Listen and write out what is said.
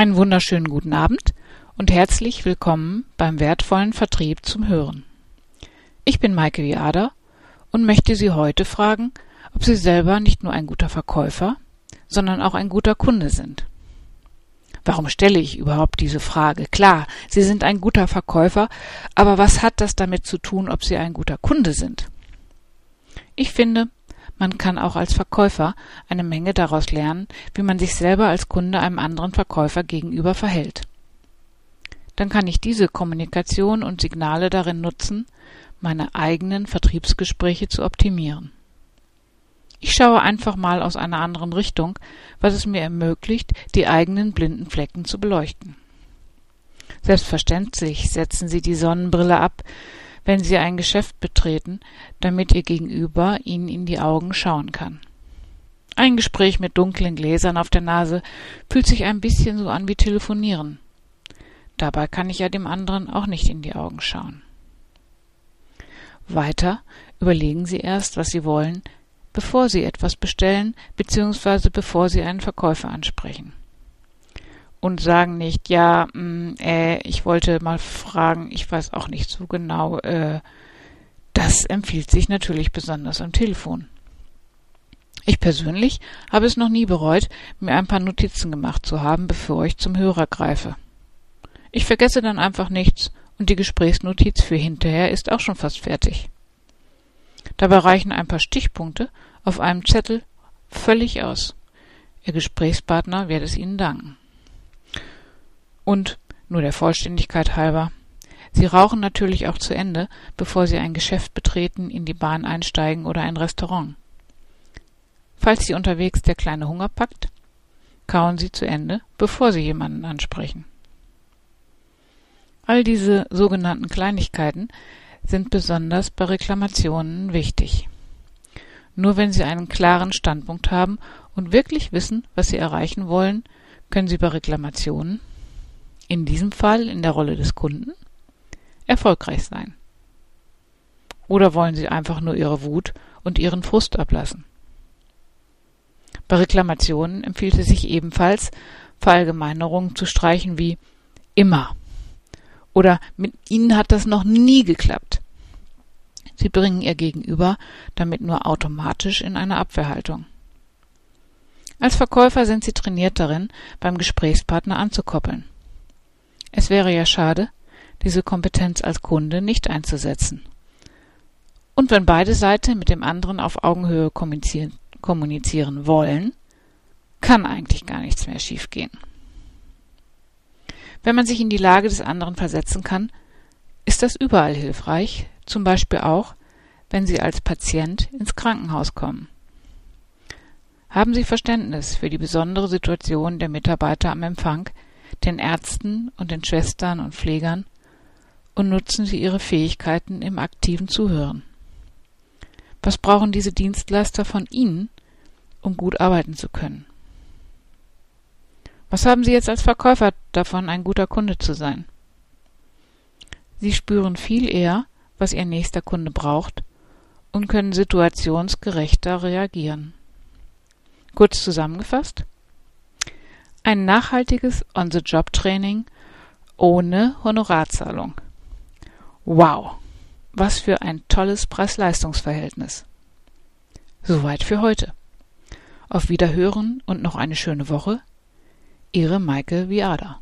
Einen wunderschönen guten Abend und herzlich willkommen beim wertvollen Vertrieb zum Hören. Ich bin Maike Viader und möchte Sie heute fragen, ob Sie selber nicht nur ein guter Verkäufer, sondern auch ein guter Kunde sind. Warum stelle ich überhaupt diese Frage? Klar, Sie sind ein guter Verkäufer, aber was hat das damit zu tun, ob Sie ein guter Kunde sind? Ich finde, man kann auch als Verkäufer eine Menge daraus lernen, wie man sich selber als Kunde einem anderen Verkäufer gegenüber verhält. Dann kann ich diese Kommunikation und Signale darin nutzen, meine eigenen Vertriebsgespräche zu optimieren. Ich schaue einfach mal aus einer anderen Richtung, was es mir ermöglicht, die eigenen blinden Flecken zu beleuchten. Selbstverständlich setzen Sie die Sonnenbrille ab, wenn Sie ein Geschäft betreten, damit Ihr Gegenüber Ihnen in die Augen schauen kann. Ein Gespräch mit dunklen Gläsern auf der Nase fühlt sich ein bisschen so an wie telefonieren. Dabei kann ich ja dem anderen auch nicht in die Augen schauen. Weiter überlegen Sie erst, was Sie wollen, bevor Sie etwas bestellen bzw. bevor Sie einen Verkäufer ansprechen und sagen nicht, ja, mh, mm, äh, ich wollte mal fragen, ich weiß auch nicht so genau, äh, das empfiehlt sich natürlich besonders am Telefon. Ich persönlich habe es noch nie bereut, mir ein paar Notizen gemacht zu haben, bevor ich zum Hörer greife. Ich vergesse dann einfach nichts und die Gesprächsnotiz für hinterher ist auch schon fast fertig. Dabei reichen ein paar Stichpunkte auf einem Zettel völlig aus. Ihr Gesprächspartner wird es Ihnen danken. Und, nur der Vollständigkeit halber, Sie rauchen natürlich auch zu Ende, bevor Sie ein Geschäft betreten, in die Bahn einsteigen oder ein Restaurant. Falls Sie unterwegs der kleine Hunger packt, kauen Sie zu Ende, bevor Sie jemanden ansprechen. All diese sogenannten Kleinigkeiten sind besonders bei Reklamationen wichtig. Nur wenn Sie einen klaren Standpunkt haben und wirklich wissen, was Sie erreichen wollen, können Sie bei Reklamationen in diesem Fall in der Rolle des Kunden, erfolgreich sein? Oder wollen Sie einfach nur Ihre Wut und Ihren Frust ablassen? Bei Reklamationen empfiehlt es sich ebenfalls, Verallgemeinerungen zu streichen wie immer oder mit Ihnen hat das noch nie geklappt. Sie bringen Ihr Gegenüber damit nur automatisch in eine Abwehrhaltung. Als Verkäufer sind Sie trainiert darin, beim Gesprächspartner anzukoppeln. Wäre ja schade, diese Kompetenz als Kunde nicht einzusetzen. Und wenn beide Seiten mit dem anderen auf Augenhöhe kommunizieren, kommunizieren wollen, kann eigentlich gar nichts mehr schiefgehen. Wenn man sich in die Lage des anderen versetzen kann, ist das überall hilfreich, zum Beispiel auch, wenn Sie als Patient ins Krankenhaus kommen. Haben Sie Verständnis für die besondere Situation der Mitarbeiter am Empfang, den Ärzten und den Schwestern und Pflegern und nutzen Sie Ihre Fähigkeiten im aktiven Zuhören. Was brauchen diese Dienstleister von Ihnen, um gut arbeiten zu können? Was haben Sie jetzt als Verkäufer davon, ein guter Kunde zu sein? Sie spüren viel eher, was Ihr nächster Kunde braucht und können situationsgerechter reagieren. Kurz zusammengefasst, ein nachhaltiges On-the-Job-Training ohne Honorarzahlung. Wow, was für ein tolles Preis-Leistungs-Verhältnis. Soweit für heute. Auf Wiederhören und noch eine schöne Woche. Ihre Maike Viada.